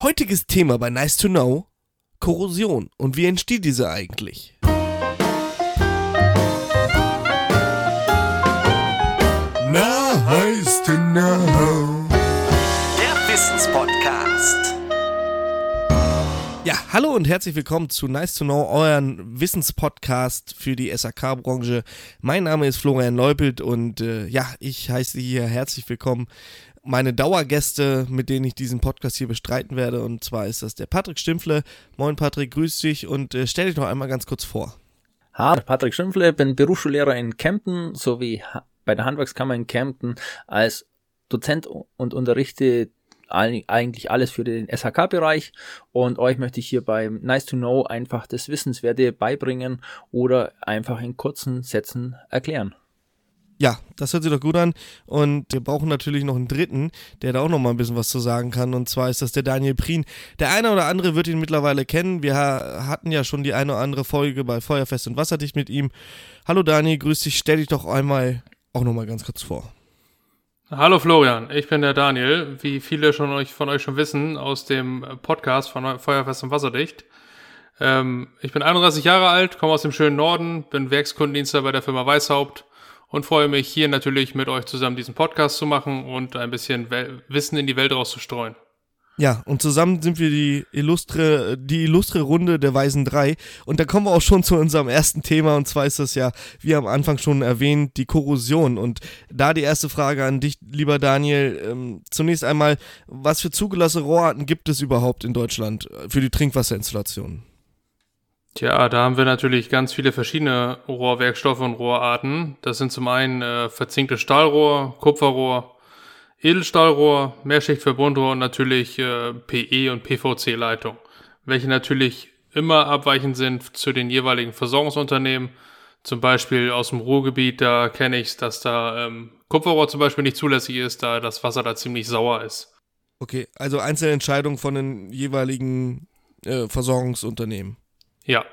Heutiges Thema bei Nice to Know: Korrosion. Und wie entsteht diese eigentlich? Na, heiß to know. Der Wissenspodcast. Ja, hallo und herzlich willkommen zu Nice to Know, euren Wissenspodcast für die SAK-Branche. Mein Name ist Florian Leupelt und äh, ja, ich heiße hier herzlich willkommen meine Dauergäste, mit denen ich diesen Podcast hier bestreiten werde. Und zwar ist das der Patrick Stimpfle. Moin Patrick, grüß dich und äh, stell dich noch einmal ganz kurz vor. Hallo, Patrick Stimpfle, bin Berufsschullehrer in Kempten sowie bei der Handwerkskammer in Kempten als Dozent und unterrichte eigentlich alles für den SHK-Bereich und euch möchte ich hier beim Nice to Know einfach das Wissenswerte beibringen oder einfach in kurzen Sätzen erklären. Ja, das hört sich doch gut an. Und wir brauchen natürlich noch einen dritten, der da auch noch mal ein bisschen was zu sagen kann. Und zwar ist das der Daniel Prien. Der eine oder andere wird ihn mittlerweile kennen. Wir hatten ja schon die eine oder andere Folge bei Feuerfest und Wasserdicht mit ihm. Hallo Daniel, grüß dich. Stell dich doch einmal auch noch mal ganz kurz vor. Hallo Florian, ich bin der Daniel. Wie viele schon euch, von euch schon wissen, aus dem Podcast von Feuerfest und Wasserdicht. Ähm, ich bin 31 Jahre alt, komme aus dem schönen Norden, bin Werkskundendienster bei der Firma Weishaupt und freue mich hier natürlich mit euch zusammen diesen Podcast zu machen und ein bisschen Wissen in die Welt rauszustreuen. Ja, und zusammen sind wir die illustre, die illustre Runde der Weisen drei. Und da kommen wir auch schon zu unserem ersten Thema. Und zwar ist das ja, wie am Anfang schon erwähnt, die Korrosion. Und da die erste Frage an dich, lieber Daniel. Ähm, zunächst einmal, was für zugelassene Rohrarten gibt es überhaupt in Deutschland für die Trinkwasserinstallationen? Tja, da haben wir natürlich ganz viele verschiedene Rohrwerkstoffe und Rohrarten. Das sind zum einen äh, verzinktes Stahlrohr, Kupferrohr, Edelstahlrohr, Mehrschichtverbundrohr und natürlich äh, PE und PVC-Leitung, welche natürlich immer abweichend sind zu den jeweiligen Versorgungsunternehmen. Zum Beispiel aus dem Ruhrgebiet, da kenne ich es, dass da ähm, Kupferrohr zum Beispiel nicht zulässig ist, da das Wasser da ziemlich sauer ist. Okay, also einzelne Entscheidungen von den jeweiligen äh, Versorgungsunternehmen. Ja.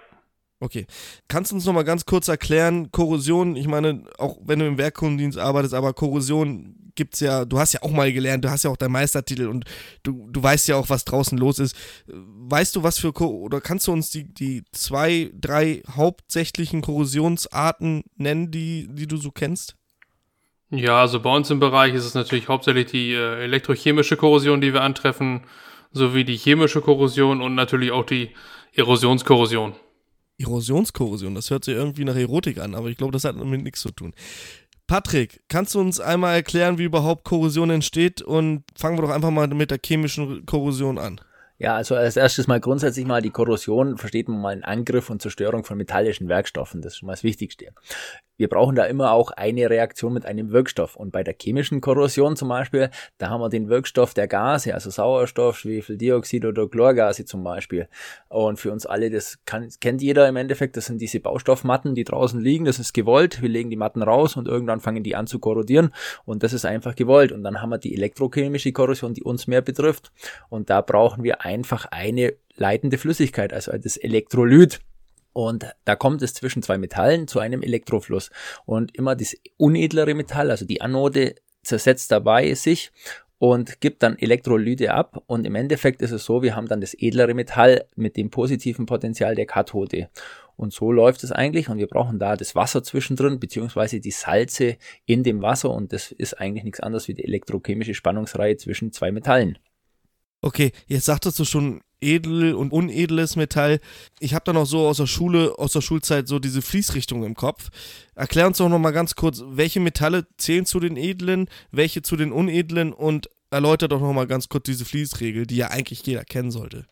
Okay. Kannst du uns noch mal ganz kurz erklären, Korrosion, ich meine, auch wenn du im Werkkundendienst arbeitest, aber Korrosion gibt's ja, du hast ja auch mal gelernt, du hast ja auch deinen Meistertitel und du, du weißt ja auch, was draußen los ist. Weißt du, was für, oder kannst du uns die, die zwei, drei hauptsächlichen Korrosionsarten nennen, die, die du so kennst? Ja, also bei uns im Bereich ist es natürlich hauptsächlich die äh, elektrochemische Korrosion, die wir antreffen, sowie die chemische Korrosion und natürlich auch die Erosionskorrosion. Erosionskorrosion, das hört sich irgendwie nach Erotik an, aber ich glaube, das hat damit nichts zu tun. Patrick, kannst du uns einmal erklären, wie überhaupt Korrosion entsteht? Und fangen wir doch einfach mal mit der chemischen Korrosion an. Ja, also als erstes mal grundsätzlich mal die Korrosion versteht man mal einen Angriff und Zerstörung von metallischen Werkstoffen. Das ist schon mal das Wichtigste wir brauchen da immer auch eine Reaktion mit einem Wirkstoff. Und bei der chemischen Korrosion zum Beispiel, da haben wir den Wirkstoff der Gase, also Sauerstoff, Schwefeldioxid oder Chlorgase zum Beispiel. Und für uns alle, das kann, kennt jeder im Endeffekt, das sind diese Baustoffmatten, die draußen liegen, das ist gewollt. Wir legen die Matten raus und irgendwann fangen die an zu korrodieren. Und das ist einfach gewollt. Und dann haben wir die elektrochemische Korrosion, die uns mehr betrifft. Und da brauchen wir einfach eine leitende Flüssigkeit, also das Elektrolyt. Und da kommt es zwischen zwei Metallen zu einem Elektrofluss. Und immer das unedlere Metall, also die Anode, zersetzt dabei sich und gibt dann Elektrolyte ab. Und im Endeffekt ist es so, wir haben dann das edlere Metall mit dem positiven Potenzial der Kathode. Und so läuft es eigentlich. Und wir brauchen da das Wasser zwischendrin, beziehungsweise die Salze in dem Wasser. Und das ist eigentlich nichts anderes wie die elektrochemische Spannungsreihe zwischen zwei Metallen. Okay, jetzt sagtest du schon edel und unedles Metall. Ich habe da noch so aus der Schule, aus der Schulzeit so diese Fließrichtung im Kopf. Erklär uns doch noch mal ganz kurz, welche Metalle zählen zu den edlen, welche zu den unedlen und erläutert doch noch mal ganz kurz diese Fließregel, die ja eigentlich jeder kennen sollte.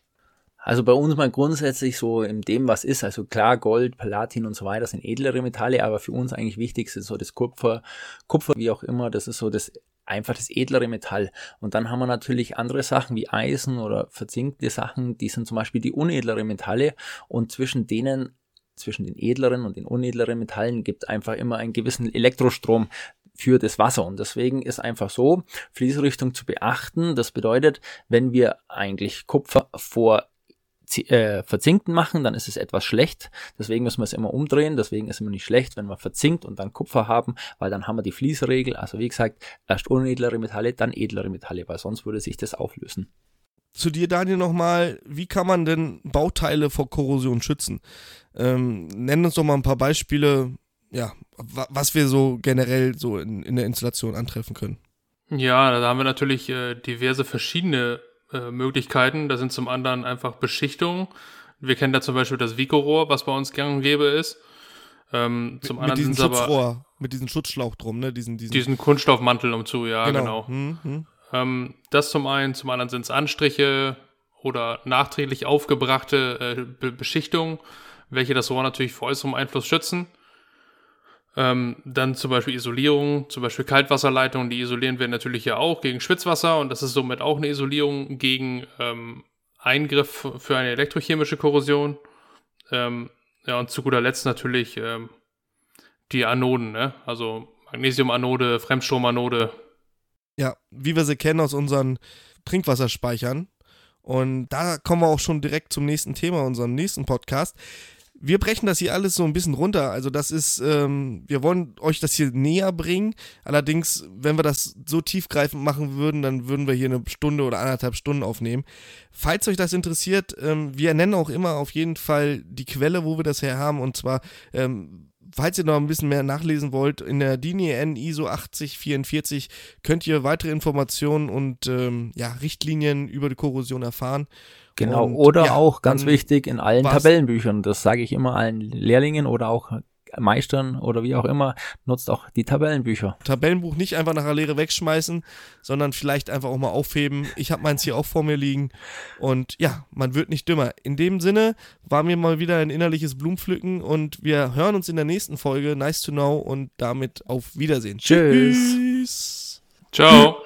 Also bei uns mal grundsätzlich so in dem, was ist, also klar, Gold, Platin und so weiter sind edlere Metalle, aber für uns eigentlich wichtig ist so das Kupfer, Kupfer wie auch immer, das ist so das einfach das edlere Metall. Und dann haben wir natürlich andere Sachen wie Eisen oder verzinkte Sachen, die sind zum Beispiel die unedlere Metalle und zwischen denen zwischen den edleren und den unedleren Metallen gibt einfach immer einen gewissen Elektrostrom, für das Wasser. Und deswegen ist einfach so, Fließrichtung zu beachten. Das bedeutet, wenn wir eigentlich Kupfer vor äh, verzinkten machen, dann ist es etwas schlecht. Deswegen müssen wir es immer umdrehen. Deswegen ist es immer nicht schlecht, wenn wir verzinkt und dann Kupfer haben, weil dann haben wir die Fließregel. Also wie gesagt, erst unedlere Metalle, dann edlere Metalle, weil sonst würde sich das auflösen. zu dir, Daniel, nochmal. Wie kann man denn Bauteile vor Korrosion schützen? Ähm, nenn uns doch mal ein paar Beispiele, ja, wa was wir so generell so in, in der Installation antreffen können. Ja, da haben wir natürlich äh, diverse verschiedene äh, Möglichkeiten. Da sind zum anderen einfach Beschichtungen. Wir kennen da zum Beispiel das Vico-Rohr, was bei uns gang und gäbe ist. Ähm, zum mit, anderen mit diesem sind aber Schutzrohr, mit diesem Schutzschlauch drum, ne? Diesen, diesen, diesen Kunststoffmantel umzu, ja, genau. Hm, hm. Ähm, das zum einen, zum anderen sind es Anstriche oder nachträglich aufgebrachte äh, Be Beschichtungen, welche das Rohr natürlich vor äußerem Einfluss schützen. Ähm, dann zum Beispiel Isolierung, zum Beispiel Kaltwasserleitungen, die isolieren wir natürlich ja auch gegen Schwitzwasser und das ist somit auch eine Isolierung gegen ähm, Eingriff für eine elektrochemische Korrosion. Ähm, ja, und zu guter Letzt natürlich ähm, die Anoden, ne? also Magnesiumanode, Fremdstromanode. Ja, wie wir sie kennen aus unseren Trinkwasserspeichern. Und da kommen wir auch schon direkt zum nächsten Thema, unserem nächsten Podcast. Wir brechen das hier alles so ein bisschen runter. Also das ist, ähm, wir wollen euch das hier näher bringen. Allerdings, wenn wir das so tiefgreifend machen würden, dann würden wir hier eine Stunde oder anderthalb Stunden aufnehmen. Falls euch das interessiert, ähm, wir nennen auch immer auf jeden Fall die Quelle, wo wir das her haben. Und zwar, ähm, falls ihr noch ein bisschen mehr nachlesen wollt, in der DIN EN ISO 8044 könnt ihr weitere Informationen und ähm, ja, Richtlinien über die Korrosion erfahren. Genau, Und, oder ja, auch ganz wichtig in allen Tabellenbüchern. Das sage ich immer allen Lehrlingen oder auch Meistern oder wie auch immer. Nutzt auch die Tabellenbücher. Tabellenbuch nicht einfach nach der Lehre wegschmeißen, sondern vielleicht einfach auch mal aufheben. Ich habe meins hier auch vor mir liegen und ja, man wird nicht dümmer. In dem Sinne war mir mal wieder ein innerliches Blumenpflücken und wir hören uns in der nächsten Folge. Nice to know und damit auf Wiedersehen. Tschüss. Tschüss. Ciao.